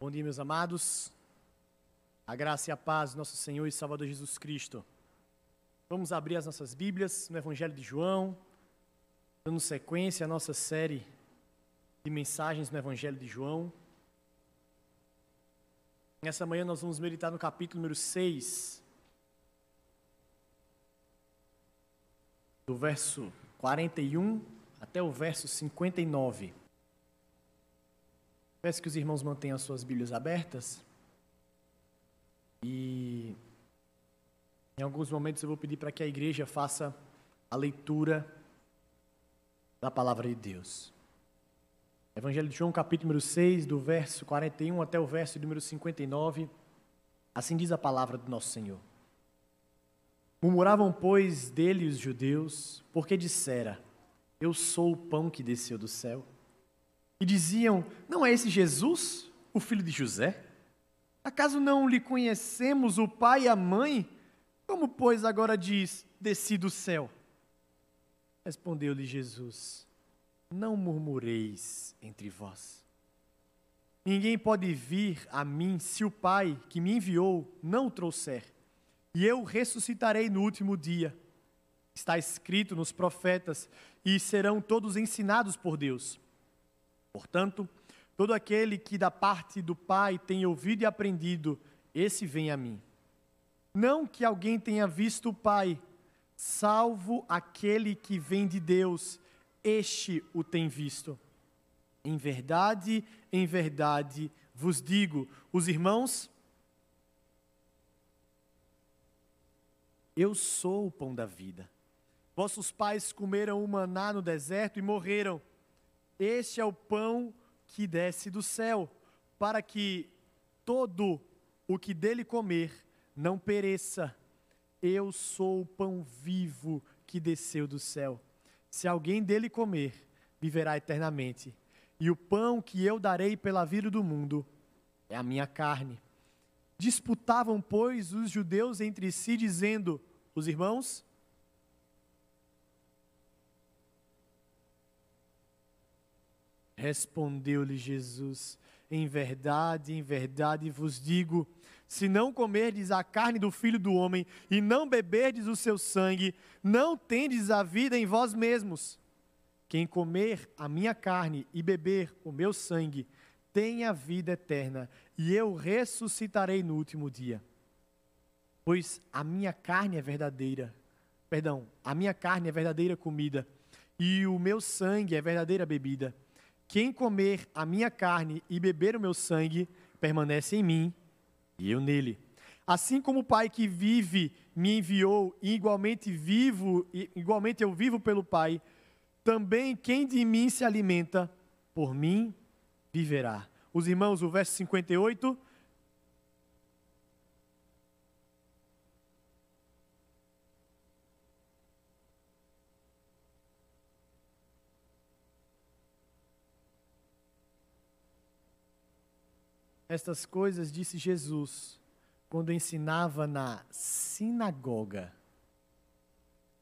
Bom dia, meus amados. A graça e a paz do nosso Senhor e Salvador Jesus Cristo. Vamos abrir as nossas Bíblias no Evangelho de João, dando sequência à nossa série de mensagens no Evangelho de João. Nessa manhã nós vamos meditar no capítulo número 6, do verso 41 até o verso 59. Peço que os irmãos mantenham as suas Bíblias abertas. E em alguns momentos eu vou pedir para que a igreja faça a leitura da palavra de Deus. Evangelho de João, capítulo número 6, do verso 41 até o verso número 59. Assim diz a palavra do nosso Senhor. Murmuravam, pois, dele os judeus, porque dissera: Eu sou o pão que desceu do céu e diziam: Não é esse Jesus, o filho de José? Acaso não lhe conhecemos o pai e a mãe? Como, pois, agora diz: Desci do céu? Respondeu-lhe Jesus: Não murmureis entre vós. Ninguém pode vir a mim se o Pai que me enviou não o trouxer, e eu ressuscitarei no último dia. Está escrito nos profetas, e serão todos ensinados por Deus. Portanto, todo aquele que da parte do Pai tem ouvido e aprendido, esse vem a mim. Não que alguém tenha visto o Pai, salvo aquele que vem de Deus, este o tem visto. Em verdade, em verdade vos digo, os irmãos, eu sou o pão da vida. Vossos pais comeram o maná no deserto e morreram. Este é o pão que desce do céu, para que todo o que dele comer não pereça. Eu sou o pão vivo que desceu do céu. Se alguém dele comer, viverá eternamente. E o pão que eu darei pela vida do mundo é a minha carne. Disputavam, pois, os judeus entre si, dizendo: Os irmãos Respondeu-lhe Jesus: Em verdade, em verdade vos digo: se não comerdes a carne do filho do homem e não beberdes o seu sangue, não tendes a vida em vós mesmos. Quem comer a minha carne e beber o meu sangue, tem a vida eterna, e eu ressuscitarei no último dia. Pois a minha carne é verdadeira, perdão, a minha carne é verdadeira comida, e o meu sangue é verdadeira bebida. Quem comer a minha carne e beber o meu sangue, permanece em mim e eu nele. Assim como o Pai que vive me enviou, e igualmente vivo, igualmente eu vivo pelo Pai, também quem de mim se alimenta, por mim viverá. Os irmãos, o verso 58, Estas coisas disse Jesus quando ensinava na sinagoga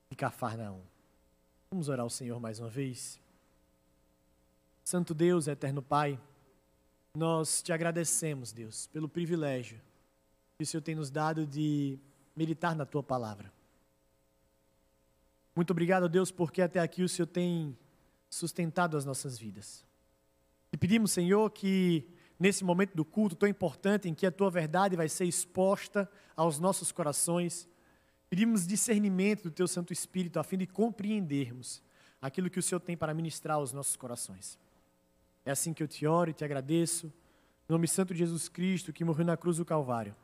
de Cafarnaum. Vamos orar ao Senhor mais uma vez. Santo Deus, eterno Pai, nós te agradecemos, Deus, pelo privilégio que o Senhor tem nos dado de meditar na tua palavra. Muito obrigado, Deus, porque até aqui o Senhor tem sustentado as nossas vidas. E pedimos, Senhor, que nesse momento do culto tão importante em que a tua verdade vai ser exposta aos nossos corações. Pedimos discernimento do teu Santo Espírito a fim de compreendermos aquilo que o Senhor tem para ministrar aos nossos corações. É assim que eu te oro e te agradeço, no nome santo de Jesus Cristo, que morreu na cruz do Calvário,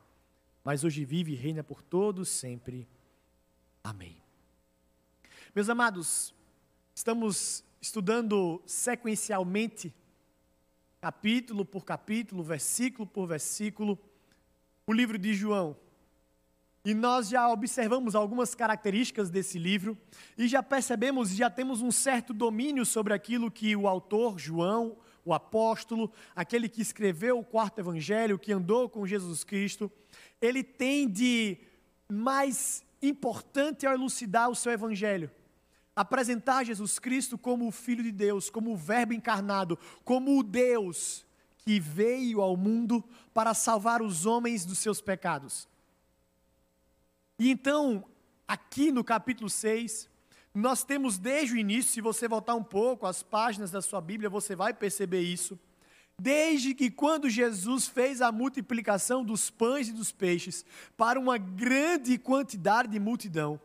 mas hoje vive e reina por todos sempre. Amém. Meus amados, estamos estudando sequencialmente capítulo por capítulo, versículo por versículo, o livro de João. E nós já observamos algumas características desse livro e já percebemos, já temos um certo domínio sobre aquilo que o autor, João, o apóstolo, aquele que escreveu o quarto evangelho, que andou com Jesus Cristo, ele tem de mais importante ao elucidar o seu evangelho apresentar Jesus Cristo como o Filho de Deus, como o Verbo encarnado, como o Deus que veio ao mundo para salvar os homens dos seus pecados. E então, aqui no capítulo 6, nós temos desde o início, se você voltar um pouco as páginas da sua Bíblia, você vai perceber isso. Desde que quando Jesus fez a multiplicação dos pães e dos peixes para uma grande quantidade de multidão,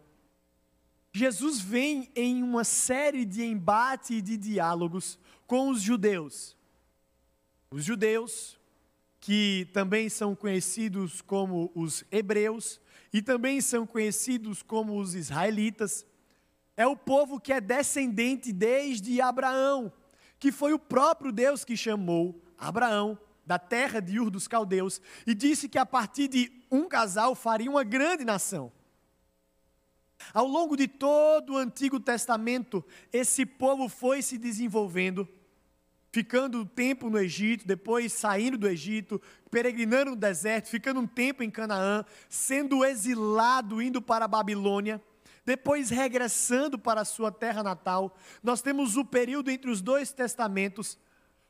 Jesus vem em uma série de embate e de diálogos com os judeus. Os judeus, que também são conhecidos como os hebreus e também são conhecidos como os israelitas, é o povo que é descendente desde Abraão, que foi o próprio Deus que chamou Abraão da terra de Ur dos Caldeus e disse que a partir de um casal faria uma grande nação. Ao longo de todo o Antigo Testamento, esse povo foi se desenvolvendo, ficando um tempo no Egito, depois saindo do Egito, peregrinando no deserto, ficando um tempo em Canaã, sendo exilado, indo para a Babilônia, depois regressando para a sua terra natal. Nós temos o período entre os dois testamentos,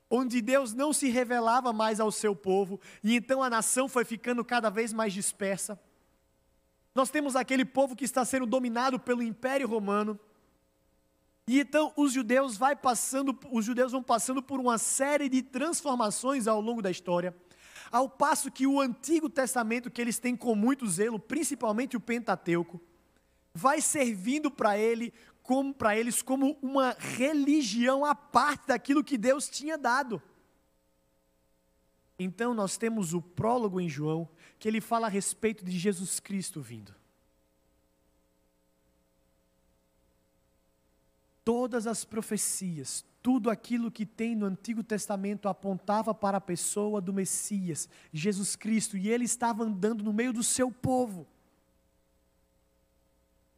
onde Deus não se revelava mais ao seu povo, e então a nação foi ficando cada vez mais dispersa. Nós temos aquele povo que está sendo dominado pelo Império Romano. E então os judeus vai passando, os judeus vão passando por uma série de transformações ao longo da história. Ao passo que o Antigo Testamento, que eles têm com muito zelo, principalmente o Pentateuco, vai servindo para ele como para eles como uma religião à parte daquilo que Deus tinha dado. Então nós temos o prólogo em João, que ele fala a respeito de Jesus Cristo vindo. Todas as profecias, tudo aquilo que tem no Antigo Testamento apontava para a pessoa do Messias, Jesus Cristo, e ele estava andando no meio do seu povo.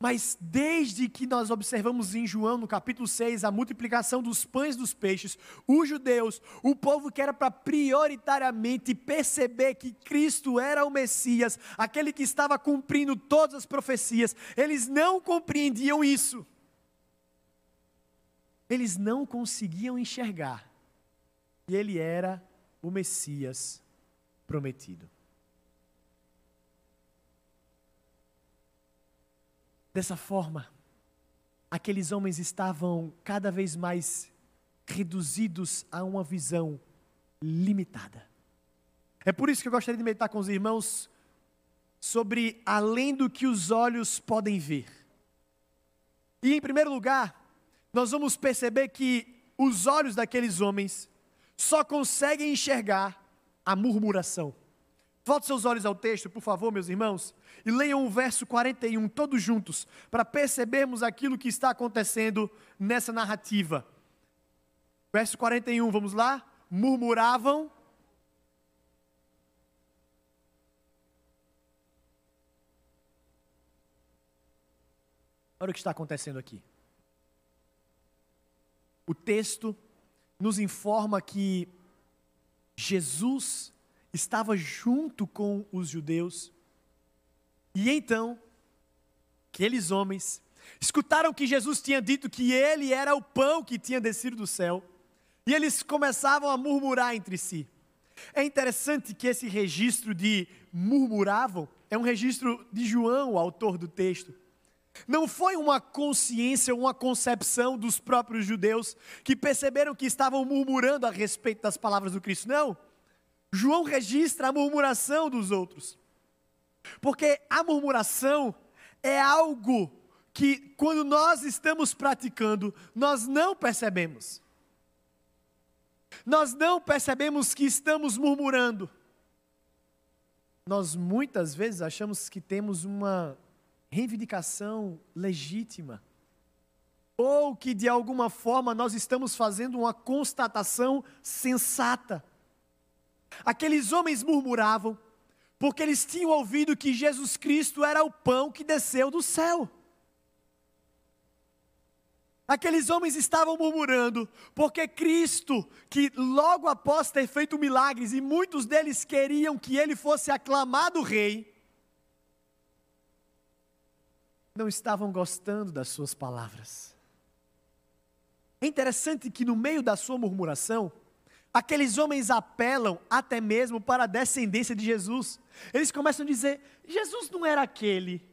Mas desde que nós observamos em João, no capítulo 6, a multiplicação dos pães dos peixes, os judeus, o povo que era para prioritariamente perceber que Cristo era o Messias, aquele que estava cumprindo todas as profecias, eles não compreendiam isso. Eles não conseguiam enxergar. E ele era o Messias prometido. Dessa forma, aqueles homens estavam cada vez mais reduzidos a uma visão limitada. É por isso que eu gostaria de meditar com os irmãos sobre além do que os olhos podem ver. E em primeiro lugar, nós vamos perceber que os olhos daqueles homens só conseguem enxergar a murmuração. Volte seus olhos ao texto, por favor, meus irmãos, e leiam o verso 41, todos juntos, para percebermos aquilo que está acontecendo nessa narrativa. Verso 41, vamos lá? Murmuravam. Olha o que está acontecendo aqui. O texto nos informa que Jesus estava junto com os judeus. E então, aqueles homens escutaram que Jesus tinha dito que ele era o pão que tinha descido do céu. E eles começavam a murmurar entre si. É interessante que esse registro de murmuravam é um registro de João, o autor do texto. Não foi uma consciência, uma concepção dos próprios judeus que perceberam que estavam murmurando a respeito das palavras do Cristo. Não. João registra a murmuração dos outros. Porque a murmuração é algo que, quando nós estamos praticando, nós não percebemos. Nós não percebemos que estamos murmurando. Nós muitas vezes achamos que temos uma reivindicação legítima. Ou que de alguma forma nós estamos fazendo uma constatação sensata. Aqueles homens murmuravam, porque eles tinham ouvido que Jesus Cristo era o pão que desceu do céu. Aqueles homens estavam murmurando, porque Cristo, que logo após ter feito milagres, e muitos deles queriam que ele fosse aclamado rei, não estavam gostando das suas palavras. É interessante que no meio da sua murmuração, Aqueles homens apelam até mesmo para a descendência de Jesus. Eles começam a dizer: Jesus não era aquele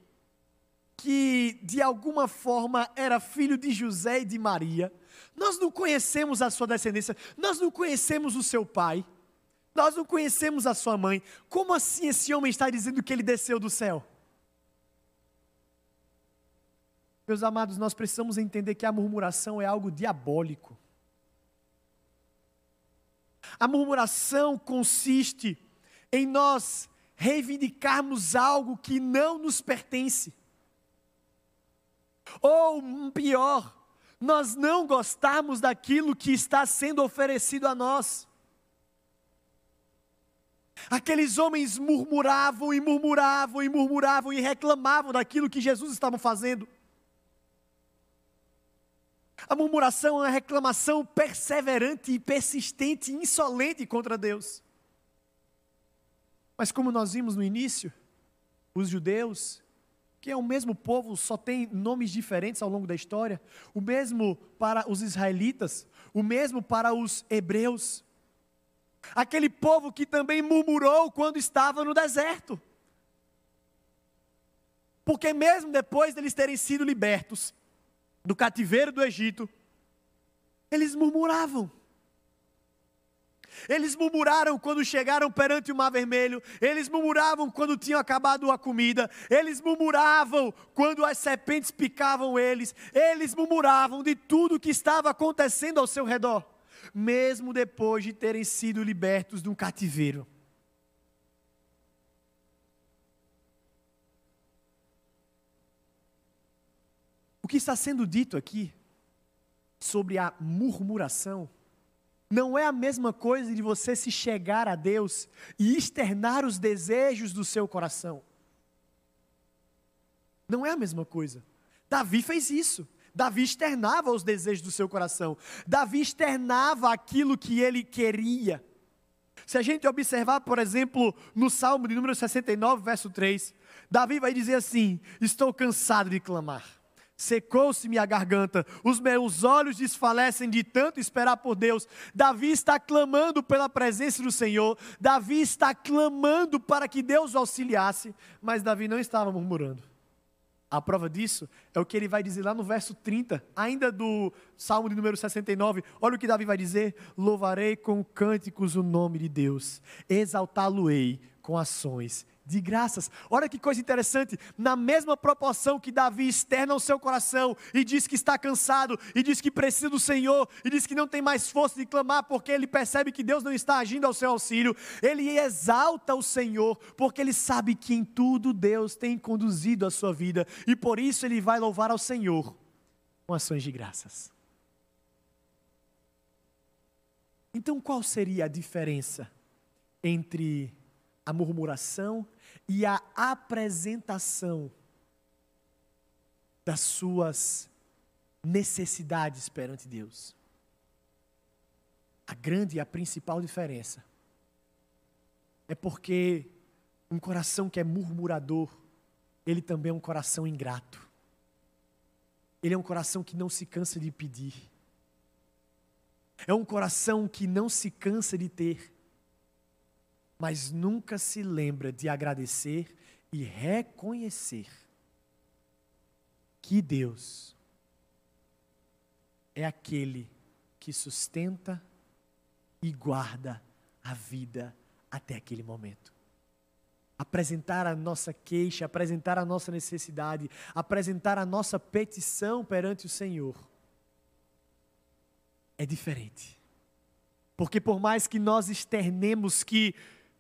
que de alguma forma era filho de José e de Maria. Nós não conhecemos a sua descendência, nós não conhecemos o seu pai, nós não conhecemos a sua mãe. Como assim esse homem está dizendo que ele desceu do céu? Meus amados, nós precisamos entender que a murmuração é algo diabólico. A murmuração consiste em nós reivindicarmos algo que não nos pertence. Ou pior, nós não gostarmos daquilo que está sendo oferecido a nós. Aqueles homens murmuravam e murmuravam e murmuravam e reclamavam daquilo que Jesus estava fazendo. A murmuração é uma reclamação perseverante e persistente e insolente contra Deus. Mas como nós vimos no início, os judeus, que é o mesmo povo, só tem nomes diferentes ao longo da história, o mesmo para os israelitas, o mesmo para os hebreus. Aquele povo que também murmurou quando estava no deserto. Porque mesmo depois deles terem sido libertos, do cativeiro do Egito, eles murmuravam. Eles murmuraram quando chegaram perante o Mar Vermelho, eles murmuravam quando tinham acabado a comida, eles murmuravam quando as serpentes picavam eles, eles murmuravam de tudo que estava acontecendo ao seu redor, mesmo depois de terem sido libertos de um cativeiro. O que está sendo dito aqui sobre a murmuração não é a mesma coisa de você se chegar a Deus e externar os desejos do seu coração. Não é a mesma coisa. Davi fez isso. Davi externava os desejos do seu coração. Davi externava aquilo que ele queria. Se a gente observar, por exemplo, no Salmo de número 69, verso 3, Davi vai dizer assim: Estou cansado de clamar secou-se-me a garganta, os meus olhos desfalecem de tanto esperar por Deus. Davi está clamando pela presença do Senhor, Davi está clamando para que Deus o auxiliasse, mas Davi não estava murmurando. A prova disso é o que ele vai dizer lá no verso 30, ainda do Salmo de número 69. Olha o que Davi vai dizer: Louvarei com cânticos o nome de Deus, exaltá-lo-ei com ações de graças. Olha que coisa interessante, na mesma proporção que Davi externa o seu coração e diz que está cansado, e diz que precisa do Senhor, e diz que não tem mais força de clamar porque ele percebe que Deus não está agindo ao seu auxílio, ele exalta o Senhor porque ele sabe que em tudo Deus tem conduzido a sua vida e por isso ele vai louvar ao Senhor com ações de graças. Então qual seria a diferença entre a murmuração e a apresentação das suas necessidades perante Deus. A grande e a principal diferença é porque um coração que é murmurador, ele também é um coração ingrato. Ele é um coração que não se cansa de pedir. É um coração que não se cansa de ter mas nunca se lembra de agradecer e reconhecer que Deus é aquele que sustenta e guarda a vida até aquele momento. Apresentar a nossa queixa, apresentar a nossa necessidade, apresentar a nossa petição perante o Senhor é diferente. Porque por mais que nós externemos que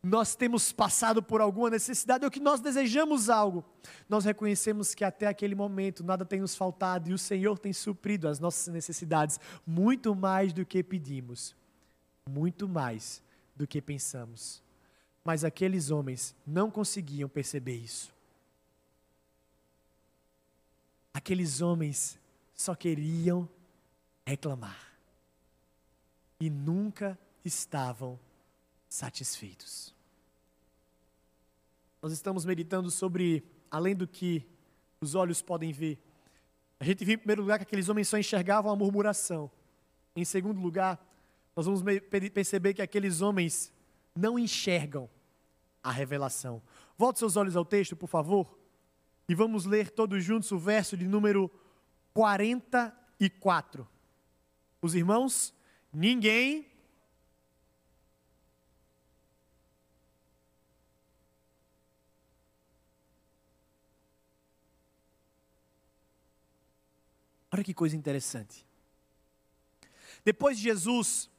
nós temos passado por alguma necessidade ou que nós desejamos algo, nós reconhecemos que até aquele momento nada tem nos faltado e o Senhor tem suprido as nossas necessidades muito mais do que pedimos, muito mais do que pensamos. Mas aqueles homens não conseguiam perceber isso. Aqueles homens só queriam reclamar e nunca estavam satisfeitos. Nós estamos meditando sobre além do que os olhos podem ver. A gente viu em primeiro lugar que aqueles homens só enxergavam a murmuração. Em segundo lugar, nós vamos perceber que aqueles homens não enxergam a revelação. Volte seus olhos ao texto, por favor, e vamos ler todos juntos o verso de número 44. Os irmãos, ninguém Olha que coisa interessante. Depois de Jesus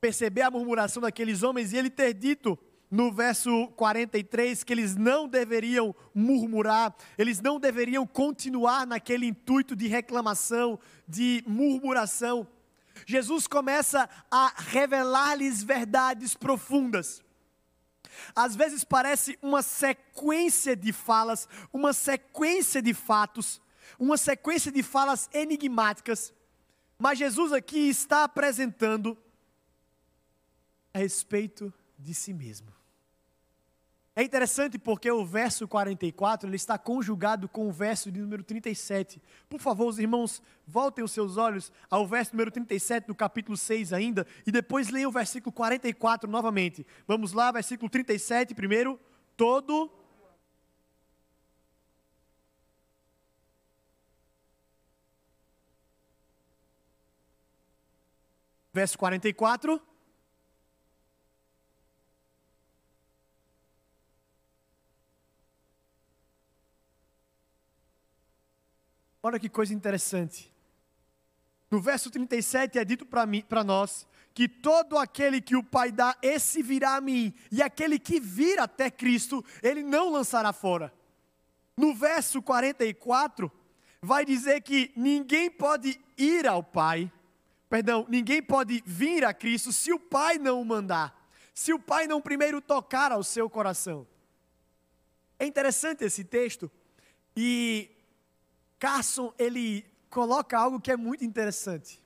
perceber a murmuração daqueles homens e ele ter dito no verso 43 que eles não deveriam murmurar, eles não deveriam continuar naquele intuito de reclamação, de murmuração. Jesus começa a revelar-lhes verdades profundas. Às vezes parece uma sequência de falas, uma sequência de fatos, uma sequência de falas enigmáticas, mas Jesus aqui está apresentando a respeito de si mesmo. É interessante porque o verso 44 ele está conjugado com o verso de número 37. Por favor, os irmãos, voltem os seus olhos ao verso número 37 do capítulo 6 ainda e depois leiam o versículo 44 novamente. Vamos lá, versículo 37 primeiro. Todo Verso 44. Olha que coisa interessante. No verso 37 é dito para nós que todo aquele que o Pai dá, esse virá a mim, e aquele que vir até Cristo, ele não lançará fora. No verso 44, vai dizer que ninguém pode ir ao Pai perdão, ninguém pode vir a Cristo se o Pai não o mandar, se o Pai não primeiro tocar ao seu coração. É interessante esse texto e Carson ele coloca algo que é muito interessante.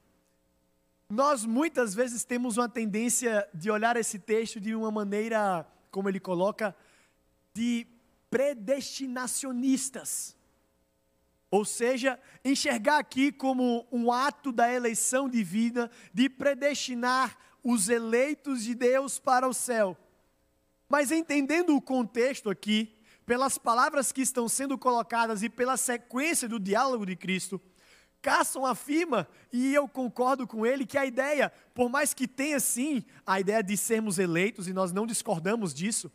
Nós muitas vezes temos uma tendência de olhar esse texto de uma maneira, como ele coloca, de predestinacionistas. Ou seja, enxergar aqui como um ato da eleição divina de predestinar os eleitos de Deus para o céu. Mas entendendo o contexto aqui, pelas palavras que estão sendo colocadas e pela sequência do diálogo de Cristo, Carson afirma, e eu concordo com ele, que a ideia, por mais que tenha sim a ideia de sermos eleitos, e nós não discordamos disso,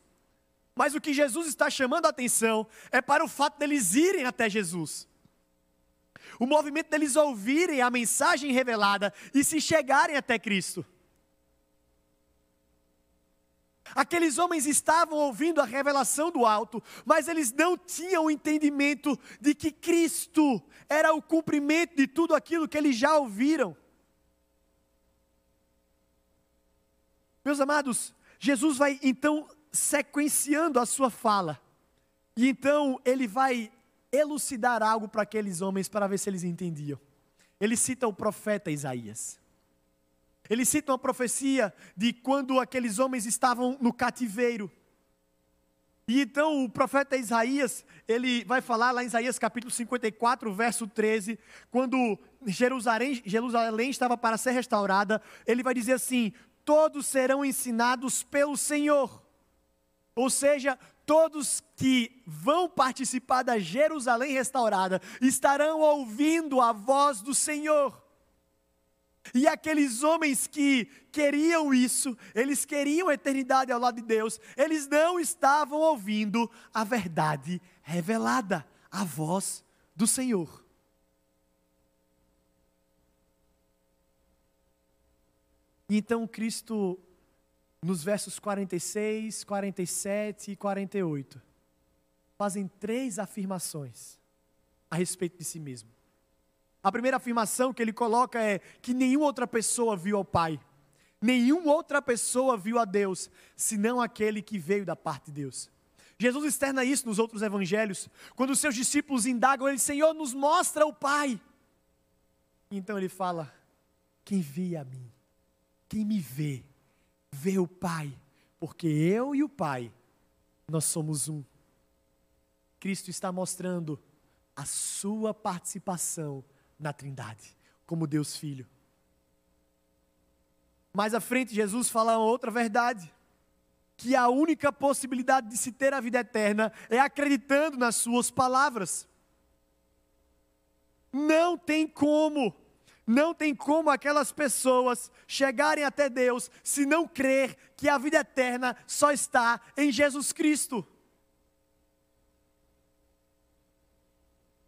mas o que Jesus está chamando a atenção é para o fato deles irem até Jesus o movimento deles ouvirem a mensagem revelada e se chegarem até Cristo. Aqueles homens estavam ouvindo a revelação do alto, mas eles não tinham o entendimento de que Cristo era o cumprimento de tudo aquilo que eles já ouviram. Meus amados, Jesus vai então sequenciando a sua fala, e então ele vai elucidar algo para aqueles homens para ver se eles entendiam. Ele cita o profeta Isaías. Ele cita uma profecia de quando aqueles homens estavam no cativeiro. E então o profeta Isaías, ele vai falar lá em Isaías capítulo 54, verso 13, quando Jerusalém, Jerusalém estava para ser restaurada, ele vai dizer assim: todos serão ensinados pelo Senhor. Ou seja, todos que vão participar da Jerusalém restaurada estarão ouvindo a voz do Senhor. E aqueles homens que queriam isso, eles queriam a eternidade ao lado de Deus, eles não estavam ouvindo a verdade revelada, a voz do Senhor. Então Cristo nos versos 46, 47 e 48, fazem três afirmações a respeito de si mesmo. A primeira afirmação que ele coloca é que nenhuma outra pessoa viu ao Pai, nenhuma outra pessoa viu a Deus, senão aquele que veio da parte de Deus. Jesus externa isso nos outros evangelhos, quando os seus discípulos indagam ele, Senhor, nos mostra o Pai. Então ele fala: Quem via a mim, quem me vê, vê o Pai, porque eu e o Pai, nós somos um. Cristo está mostrando a sua participação na Trindade, como Deus Filho. Mais à frente, Jesus fala outra verdade: que a única possibilidade de se ter a vida eterna é acreditando nas Suas palavras. Não tem como, não tem como aquelas pessoas chegarem até Deus se não crer que a vida eterna só está em Jesus Cristo.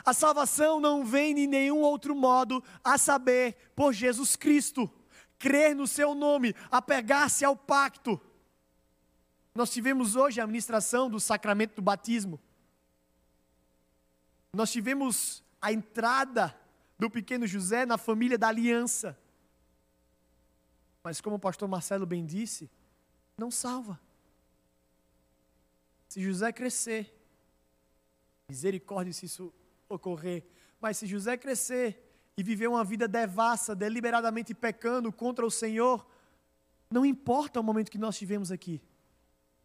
A salvação não vem de nenhum outro modo a saber por Jesus Cristo. Crer no seu nome, apegar-se ao pacto. Nós tivemos hoje a administração do sacramento do batismo. Nós tivemos a entrada do pequeno José na família da aliança. Mas, como o pastor Marcelo bem disse, não salva. Se José crescer, misericórdia se isso ocorrer, mas se José crescer e viver uma vida devassa, deliberadamente pecando contra o Senhor, não importa o momento que nós tivemos aqui,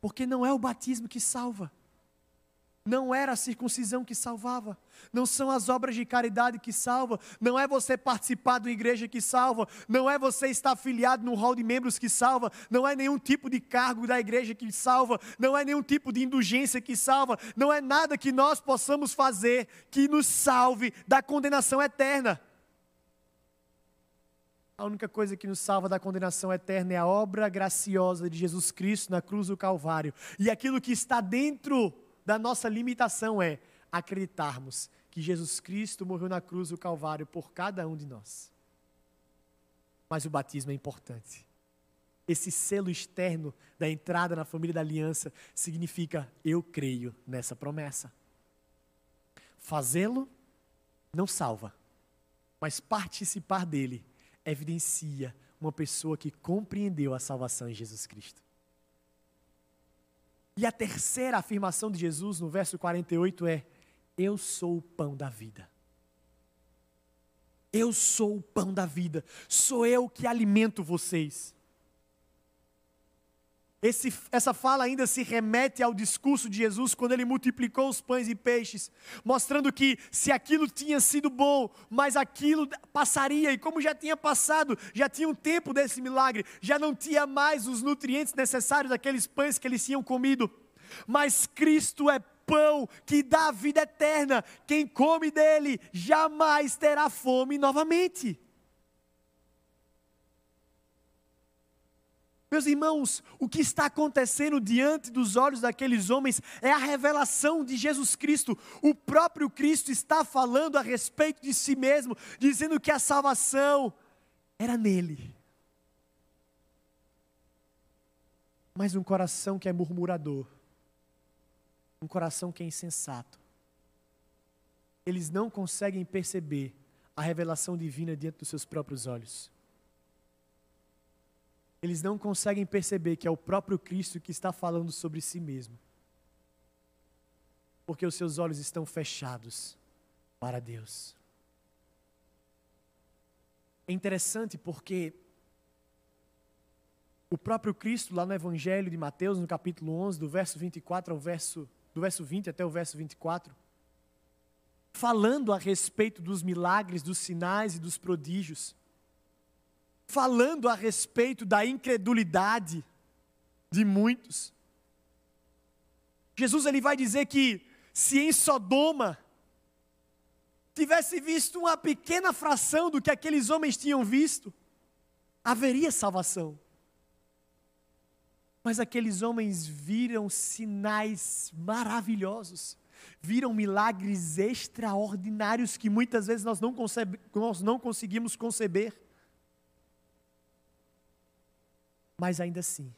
porque não é o batismo que salva. Não era a circuncisão que salvava, não são as obras de caridade que salva, não é você participar de uma igreja que salva, não é você estar afiliado no hall de membros que salva, não é nenhum tipo de cargo da igreja que salva, não é nenhum tipo de indulgência que salva, não é nada que nós possamos fazer que nos salve da condenação eterna. A única coisa que nos salva da condenação eterna é a obra graciosa de Jesus Cristo na cruz do Calvário. E aquilo que está dentro da nossa limitação é acreditarmos que Jesus Cristo morreu na cruz do Calvário por cada um de nós. Mas o batismo é importante. Esse selo externo da entrada na família da aliança significa eu creio nessa promessa. Fazê-lo não salva, mas participar dele evidencia uma pessoa que compreendeu a salvação em Jesus Cristo. E a terceira afirmação de Jesus no verso 48 é: Eu sou o pão da vida. Eu sou o pão da vida. Sou eu que alimento vocês. Esse, essa fala ainda se remete ao discurso de Jesus quando ele multiplicou os pães e peixes, mostrando que se aquilo tinha sido bom, mas aquilo passaria, e como já tinha passado, já tinha um tempo desse milagre, já não tinha mais os nutrientes necessários daqueles pães que eles tinham comido. Mas Cristo é pão que dá vida eterna, quem come dele jamais terá fome novamente. Meus irmãos, o que está acontecendo diante dos olhos daqueles homens é a revelação de Jesus Cristo. O próprio Cristo está falando a respeito de si mesmo, dizendo que a salvação era nele. Mas um coração que é murmurador, um coração que é insensato, eles não conseguem perceber a revelação divina diante dos seus próprios olhos eles não conseguem perceber que é o próprio Cristo que está falando sobre si mesmo. Porque os seus olhos estão fechados para Deus. É interessante porque o próprio Cristo, lá no Evangelho de Mateus, no capítulo 11, do verso 24 ao verso, do verso 20 até o verso 24, falando a respeito dos milagres, dos sinais e dos prodígios, falando a respeito da incredulidade de muitos. Jesus ele vai dizer que se em Sodoma tivesse visto uma pequena fração do que aqueles homens tinham visto, haveria salvação. Mas aqueles homens viram sinais maravilhosos, viram milagres extraordinários que muitas vezes nós não, concebe, nós não conseguimos conceber. Mas ainda assim,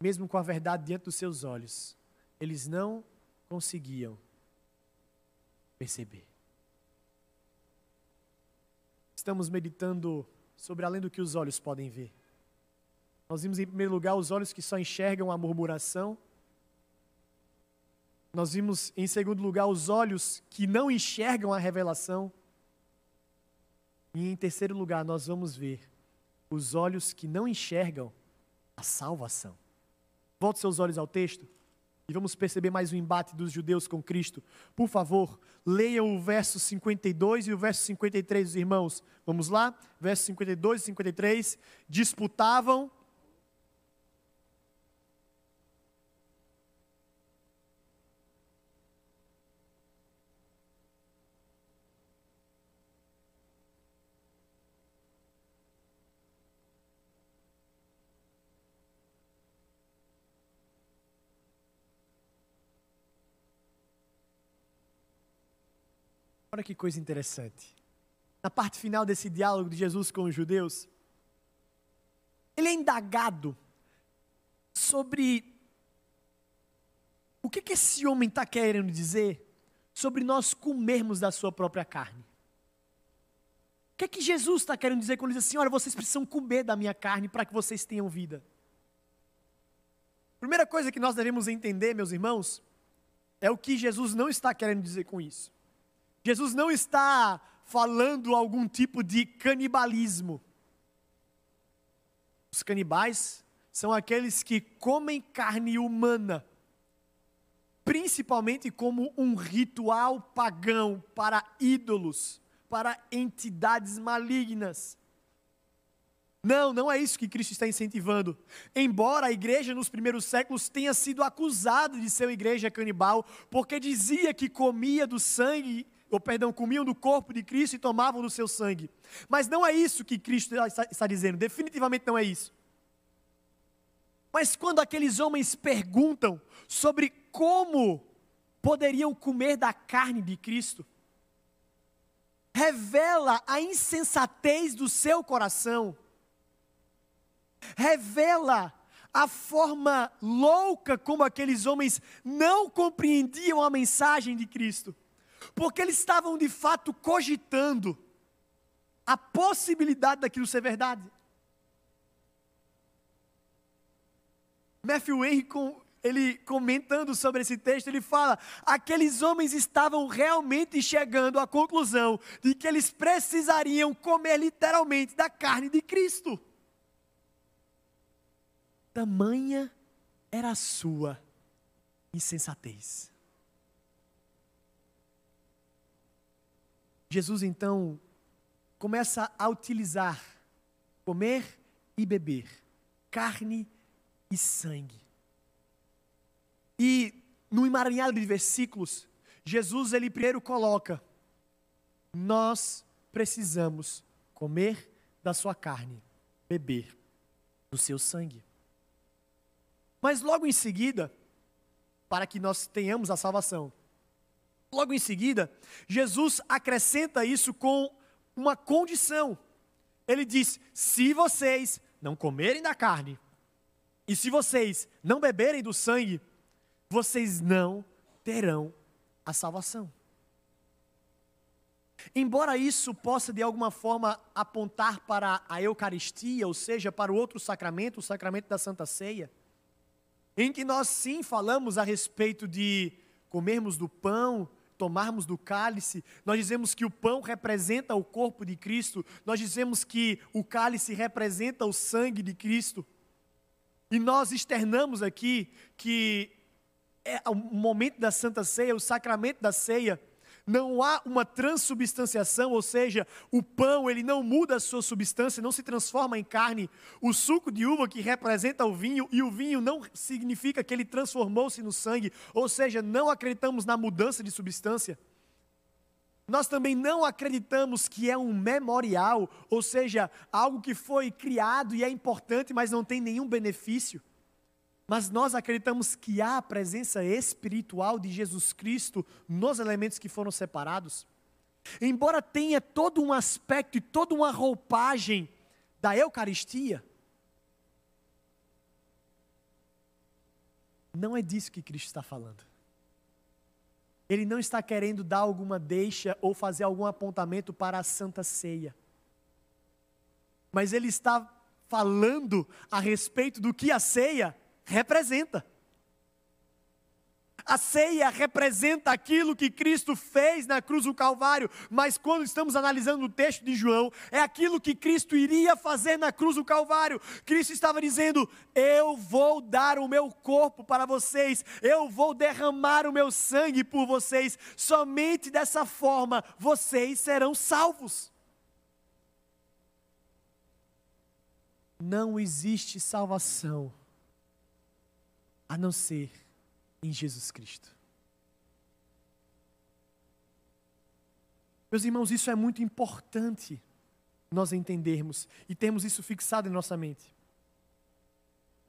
mesmo com a verdade diante dos seus olhos, eles não conseguiam perceber. Estamos meditando sobre além do que os olhos podem ver. Nós vimos em primeiro lugar os olhos que só enxergam a murmuração. Nós vimos em segundo lugar os olhos que não enxergam a revelação. E em terceiro lugar, nós vamos ver os olhos que não enxergam a salvação. Volte seus olhos ao texto. e vamos perceber mais o embate dos judeus com Cristo. Por favor, leiam o verso 52 e o verso 53 dos irmãos. Vamos lá? Verso 52 e 53. Disputavam Olha que coisa interessante. Na parte final desse diálogo de Jesus com os judeus, ele é indagado sobre o que, que esse homem está querendo dizer sobre nós comermos da sua própria carne. O que é que Jesus está querendo dizer quando ele diz assim: olha, vocês precisam comer da minha carne para que vocês tenham vida? Primeira coisa que nós devemos entender, meus irmãos, é o que Jesus não está querendo dizer com isso. Jesus não está falando algum tipo de canibalismo. Os canibais são aqueles que comem carne humana, principalmente como um ritual pagão para ídolos, para entidades malignas. Não, não é isso que Cristo está incentivando. Embora a igreja nos primeiros séculos tenha sido acusada de ser uma igreja canibal, porque dizia que comia do sangue ou perdão, comiam do corpo de Cristo e tomavam do seu sangue. Mas não é isso que Cristo está, dizendo, definitivamente não é isso. Mas quando aqueles homens perguntam sobre como poderiam comer da carne de Cristo, revela a insensatez do seu coração, revela a forma louca como aqueles homens não compreendiam a mensagem de Cristo porque eles estavam de fato cogitando a possibilidade daquilo ser verdade. Matthew Henry, ele comentando sobre esse texto, ele fala: aqueles homens estavam realmente chegando à conclusão de que eles precisariam comer literalmente da carne de Cristo. Tamanha era a sua insensatez. Jesus então começa a utilizar comer e beber, carne e sangue. E no emaranhado de versículos, Jesus ele primeiro coloca: nós precisamos comer da sua carne, beber do seu sangue. Mas logo em seguida, para que nós tenhamos a salvação, Logo em seguida, Jesus acrescenta isso com uma condição. Ele diz: se vocês não comerem da carne, e se vocês não beberem do sangue, vocês não terão a salvação. Embora isso possa de alguma forma apontar para a Eucaristia, ou seja, para o outro sacramento, o sacramento da Santa Ceia, em que nós sim falamos a respeito de comermos do pão tomarmos do cálice, nós dizemos que o pão representa o corpo de Cristo, nós dizemos que o cálice representa o sangue de Cristo. E nós externamos aqui que é o momento da Santa Ceia, o sacramento da ceia, não há uma transubstanciação, ou seja, o pão ele não muda a sua substância, não se transforma em carne. O suco de uva que representa o vinho e o vinho não significa que ele transformou-se no sangue, ou seja, não acreditamos na mudança de substância. Nós também não acreditamos que é um memorial, ou seja, algo que foi criado e é importante, mas não tem nenhum benefício. Mas nós acreditamos que há a presença espiritual de Jesus Cristo nos elementos que foram separados. Embora tenha todo um aspecto e toda uma roupagem da Eucaristia, não é disso que Cristo está falando. Ele não está querendo dar alguma deixa ou fazer algum apontamento para a Santa Ceia. Mas ele está falando a respeito do que a ceia representa. A ceia representa aquilo que Cristo fez na cruz do Calvário, mas quando estamos analisando o texto de João, é aquilo que Cristo iria fazer na cruz do Calvário. Cristo estava dizendo: Eu vou dar o meu corpo para vocês, eu vou derramar o meu sangue por vocês, somente dessa forma vocês serão salvos. Não existe salvação a não ser em Jesus Cristo. Meus irmãos, isso é muito importante nós entendermos e termos isso fixado em nossa mente.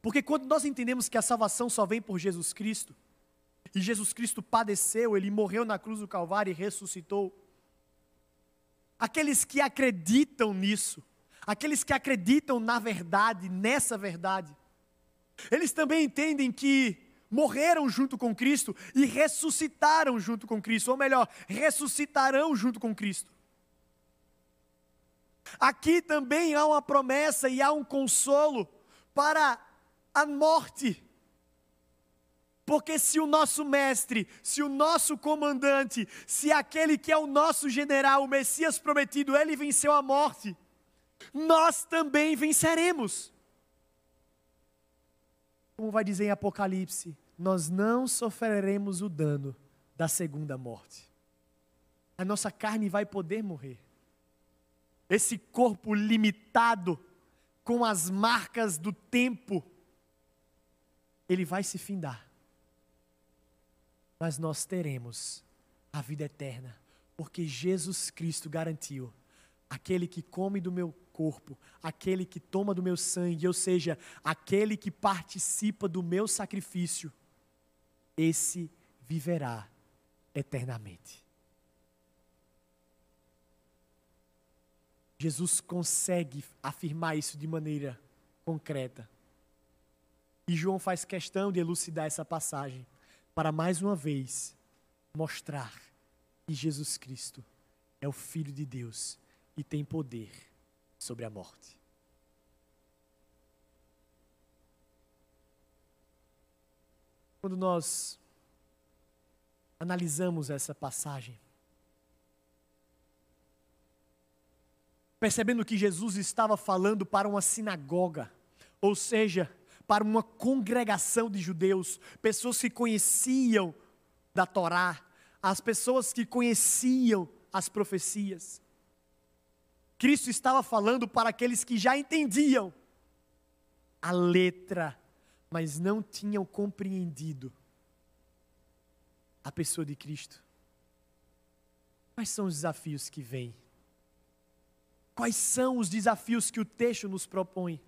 Porque quando nós entendemos que a salvação só vem por Jesus Cristo, e Jesus Cristo padeceu, ele morreu na cruz do Calvário e ressuscitou, aqueles que acreditam nisso, aqueles que acreditam na verdade, nessa verdade, eles também entendem que morreram junto com Cristo e ressuscitaram junto com Cristo, ou melhor, ressuscitarão junto com Cristo. Aqui também há uma promessa e há um consolo para a morte. Porque se o nosso mestre, se o nosso comandante, se aquele que é o nosso general, o Messias prometido, ele venceu a morte, nós também venceremos como vai dizer em Apocalipse, nós não sofreremos o dano da segunda morte. A nossa carne vai poder morrer. Esse corpo limitado, com as marcas do tempo, ele vai se findar. Mas nós teremos a vida eterna, porque Jesus Cristo garantiu: aquele que come do meu corpo, aquele que toma do meu sangue, ou seja, aquele que participa do meu sacrifício, esse viverá eternamente. Jesus consegue afirmar isso de maneira concreta. E João faz questão de elucidar essa passagem para mais uma vez mostrar que Jesus Cristo é o Filho de Deus e tem poder sobre a morte. Quando nós analisamos essa passagem, percebendo que Jesus estava falando para uma sinagoga, ou seja, para uma congregação de judeus, pessoas que conheciam da Torá, as pessoas que conheciam as profecias. Cristo estava falando para aqueles que já entendiam a letra, mas não tinham compreendido a pessoa de Cristo. Quais são os desafios que vêm? Quais são os desafios que o texto nos propõe?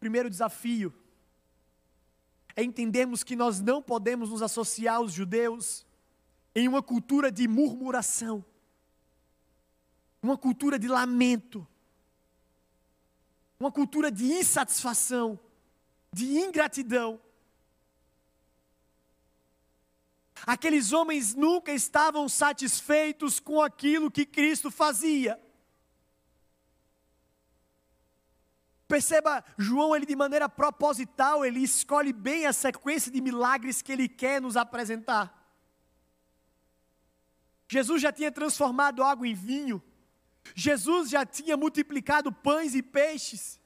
Primeiro desafio é entendermos que nós não podemos nos associar aos judeus em uma cultura de murmuração uma cultura de lamento, uma cultura de insatisfação, de ingratidão. Aqueles homens nunca estavam satisfeitos com aquilo que Cristo fazia. Perceba, João, ele de maneira proposital, ele escolhe bem a sequência de milagres que ele quer nos apresentar. Jesus já tinha transformado água em vinho. Jesus já tinha multiplicado pães e peixes.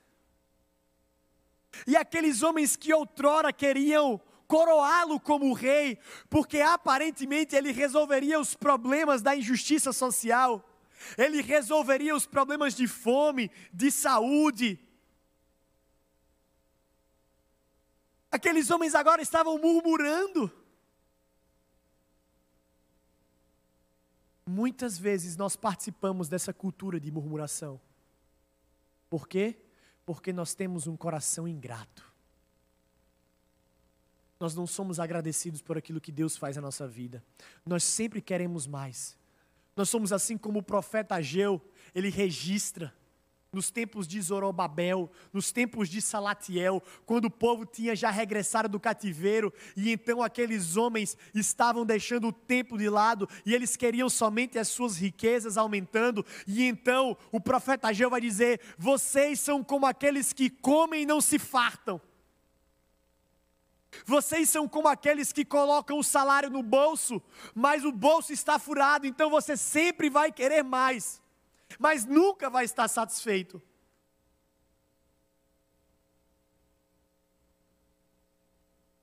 E aqueles homens que outrora queriam coroá-lo como rei, porque aparentemente ele resolveria os problemas da injustiça social, ele resolveria os problemas de fome, de saúde. Aqueles homens agora estavam murmurando. Muitas vezes nós participamos dessa cultura de murmuração. Por quê? Porque nós temos um coração ingrato. Nós não somos agradecidos por aquilo que Deus faz na nossa vida. Nós sempre queremos mais. Nós somos assim como o profeta Ageu, ele registra nos tempos de Zorobabel, nos tempos de Salatiel, quando o povo tinha já regressado do cativeiro e então aqueles homens estavam deixando o templo de lado e eles queriam somente as suas riquezas aumentando, e então o profeta Ageu vai dizer: Vocês são como aqueles que comem e não se fartam. Vocês são como aqueles que colocam o salário no bolso, mas o bolso está furado, então você sempre vai querer mais, mas nunca vai estar satisfeito.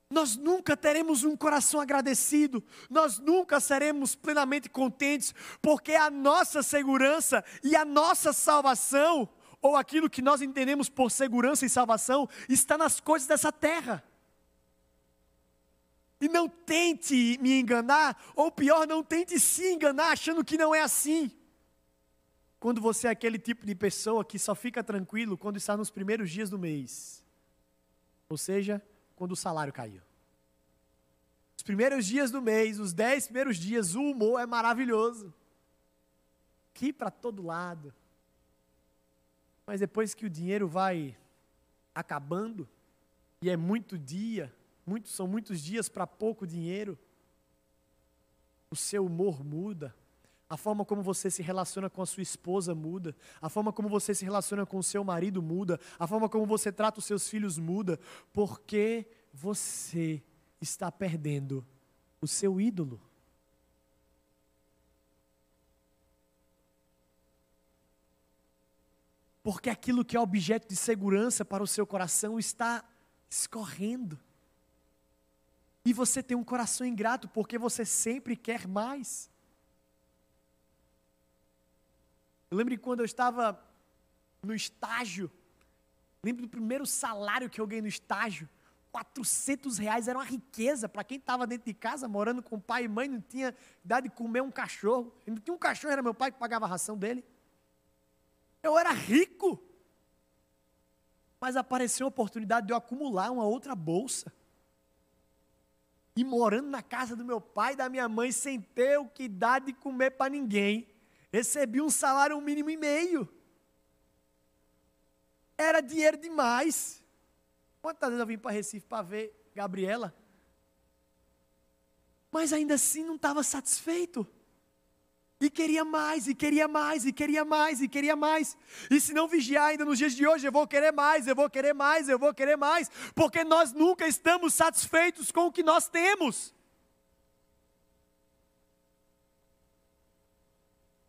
Nós nunca teremos um coração agradecido, nós nunca seremos plenamente contentes, porque a nossa segurança e a nossa salvação, ou aquilo que nós entendemos por segurança e salvação, está nas coisas dessa terra. E não tente me enganar, ou pior, não tente se enganar achando que não é assim. Quando você é aquele tipo de pessoa que só fica tranquilo quando está nos primeiros dias do mês. Ou seja, quando o salário caiu. Os primeiros dias do mês, os dez primeiros dias, o humor é maravilhoso. Aqui para todo lado. Mas depois que o dinheiro vai acabando, e é muito dia, muito, são muitos dias para pouco dinheiro, o seu humor muda, a forma como você se relaciona com a sua esposa muda, a forma como você se relaciona com o seu marido muda, a forma como você trata os seus filhos muda, porque você está perdendo o seu ídolo. Porque aquilo que é objeto de segurança para o seu coração está escorrendo. E você tem um coração ingrato porque você sempre quer mais. Eu lembro de quando eu estava no estágio, lembro do primeiro salário que eu ganhei no estágio. 400 reais era uma riqueza para quem estava dentro de casa, morando com pai e mãe, não tinha idade de comer um cachorro. Não tinha um cachorro, era meu pai que pagava a ração dele. Eu era rico. Mas apareceu a oportunidade de eu acumular uma outra bolsa e morando na casa do meu pai e da minha mãe sem ter o que dar de comer para ninguém. Recebi um salário mínimo e meio. Era dinheiro demais. Quantas vezes eu vim para Recife para ver Gabriela? Mas ainda assim não estava satisfeito. E queria mais, e queria mais, e queria mais, e queria mais. E se não vigiar ainda nos dias de hoje, eu vou querer mais, eu vou querer mais, eu vou querer mais, porque nós nunca estamos satisfeitos com o que nós temos.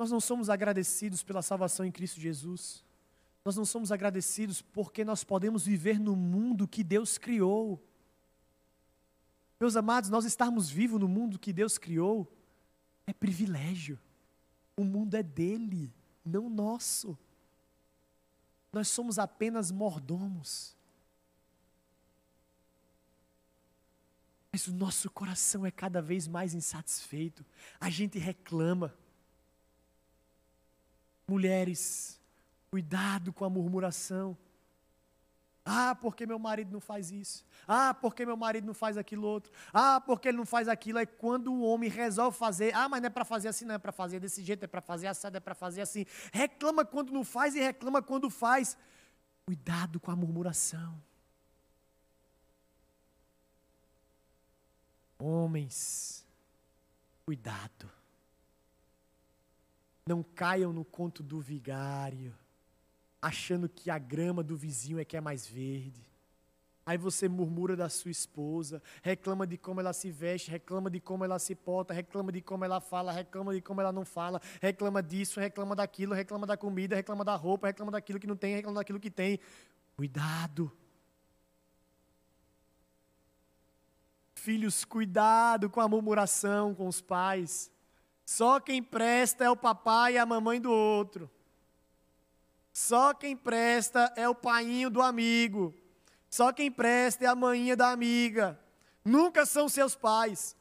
Nós não somos agradecidos pela salvação em Cristo Jesus. Nós não somos agradecidos porque nós podemos viver no mundo que Deus criou. Meus amados, nós estarmos vivos no mundo que Deus criou é privilégio. O mundo é dele, não nosso. Nós somos apenas mordomos. Mas o nosso coração é cada vez mais insatisfeito. A gente reclama. Mulheres, cuidado com a murmuração. Ah, porque meu marido não faz isso. Ah, porque meu marido não faz aquilo outro. Ah, porque ele não faz aquilo. Aí quando o homem resolve fazer, ah, mas não é para fazer assim, não é para fazer desse jeito, é para fazer assado, é para fazer assim. Reclama quando não faz e reclama quando faz. Cuidado com a murmuração. Homens, cuidado. Não caiam no conto do vigário achando que a grama do vizinho é que é mais verde. Aí você murmura da sua esposa, reclama de como ela se veste, reclama de como ela se porta, reclama de como ela fala, reclama de como ela não fala, reclama disso, reclama daquilo, reclama da comida, reclama da roupa, reclama daquilo que não tem, reclama daquilo que tem. Cuidado. Filhos, cuidado com a murmuração com os pais. Só quem presta é o papai e a mamãe do outro. Só quem presta é o painho do amigo. Só quem presta é a manhinha da amiga. Nunca são seus pais.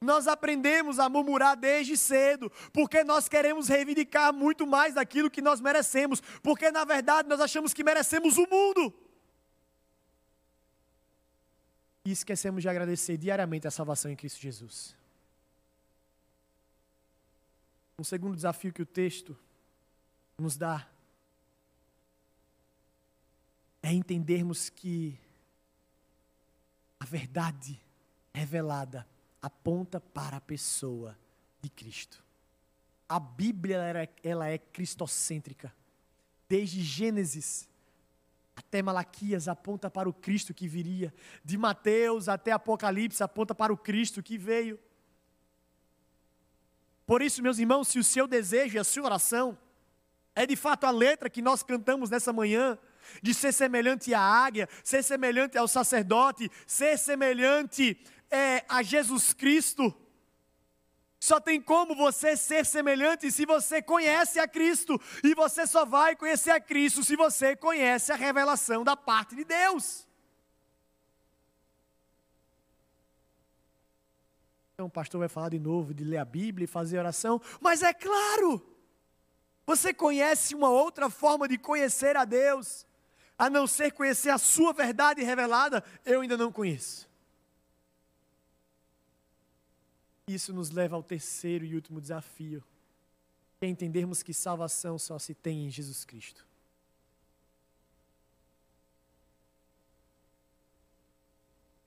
Nós aprendemos a murmurar desde cedo, porque nós queremos reivindicar muito mais daquilo que nós merecemos, porque na verdade nós achamos que merecemos o mundo. E esquecemos de agradecer diariamente a salvação em Cristo Jesus. Um segundo desafio que o texto nos dá é entendermos que a verdade revelada aponta para a pessoa de Cristo. A Bíblia ela é, é cristocêntrica. Desde Gênesis até Malaquias aponta para o Cristo que viria, de Mateus até Apocalipse aponta para o Cristo que veio. Por isso, meus irmãos, se o seu desejo e a sua oração é de fato a letra que nós cantamos nessa manhã, de ser semelhante à águia, ser semelhante ao sacerdote, ser semelhante é, a Jesus Cristo, só tem como você ser semelhante se você conhece a Cristo. E você só vai conhecer a Cristo se você conhece a revelação da parte de Deus. Então o pastor vai falar de novo de ler a Bíblia e fazer oração, mas é claro, você conhece uma outra forma de conhecer a Deus, a não ser conhecer a sua verdade revelada, eu ainda não conheço. Isso nos leva ao terceiro e último desafio, que é entendermos que salvação só se tem em Jesus Cristo.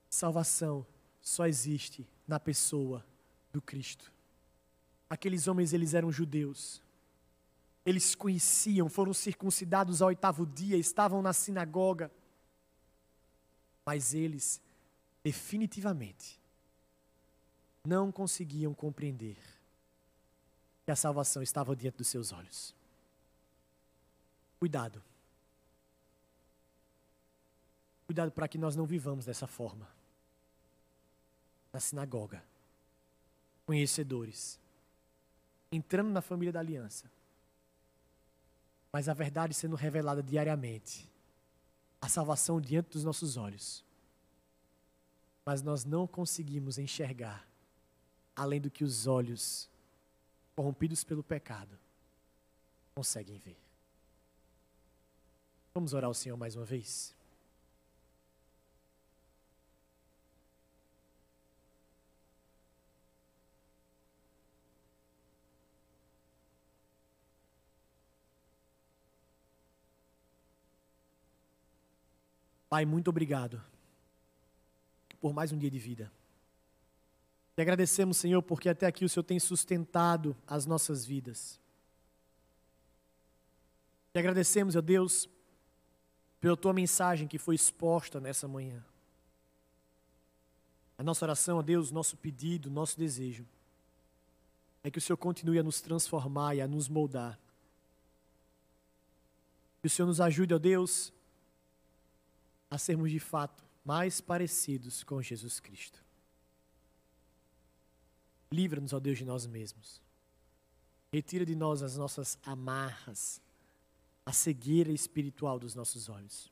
Salvação só existe na pessoa do Cristo. Aqueles homens, eles eram judeus. Eles conheciam, foram circuncidados ao oitavo dia, estavam na sinagoga. Mas eles, definitivamente, não conseguiam compreender que a salvação estava diante dos seus olhos. Cuidado. Cuidado para que nós não vivamos dessa forma. Na sinagoga, conhecedores, entrando na família da aliança, mas a verdade sendo revelada diariamente, a salvação diante dos nossos olhos. Mas nós não conseguimos enxergar além do que os olhos corrompidos pelo pecado conseguem ver. Vamos orar ao Senhor mais uma vez? Pai, muito obrigado por mais um dia de vida. Te agradecemos, Senhor, porque até aqui o Senhor tem sustentado as nossas vidas. Te agradecemos, ó Deus, pela tua mensagem que foi exposta nessa manhã. A nossa oração, ó Deus, nosso pedido, nosso desejo é que o Senhor continue a nos transformar e a nos moldar. Que o Senhor nos ajude, ó Deus, a sermos de fato mais parecidos com Jesus Cristo. Livra-nos, ó Deus, de nós mesmos. Retira de nós as nossas amarras, a cegueira espiritual dos nossos olhos.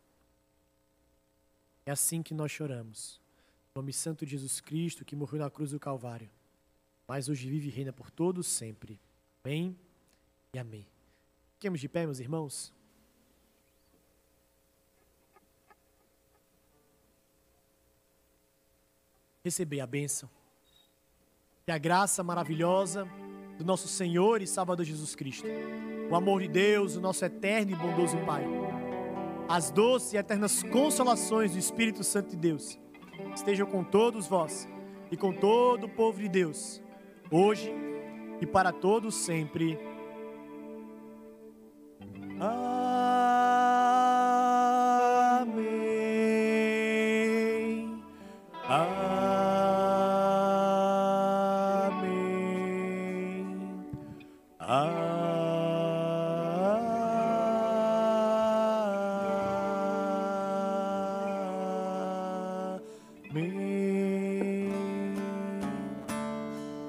É assim que nós choramos. Em nome santo de Jesus Cristo, que morreu na cruz do Calvário, mas hoje vive e reina por todos sempre. Amém e amém. Fiquemos de pé, meus irmãos. Receber a bênção. Que a graça maravilhosa do nosso Senhor e Salvador Jesus Cristo, o amor de Deus, o nosso eterno e bondoso Pai, as doces e eternas consolações do Espírito Santo de Deus estejam com todos vós e com todo o povo de Deus, hoje e para todos sempre.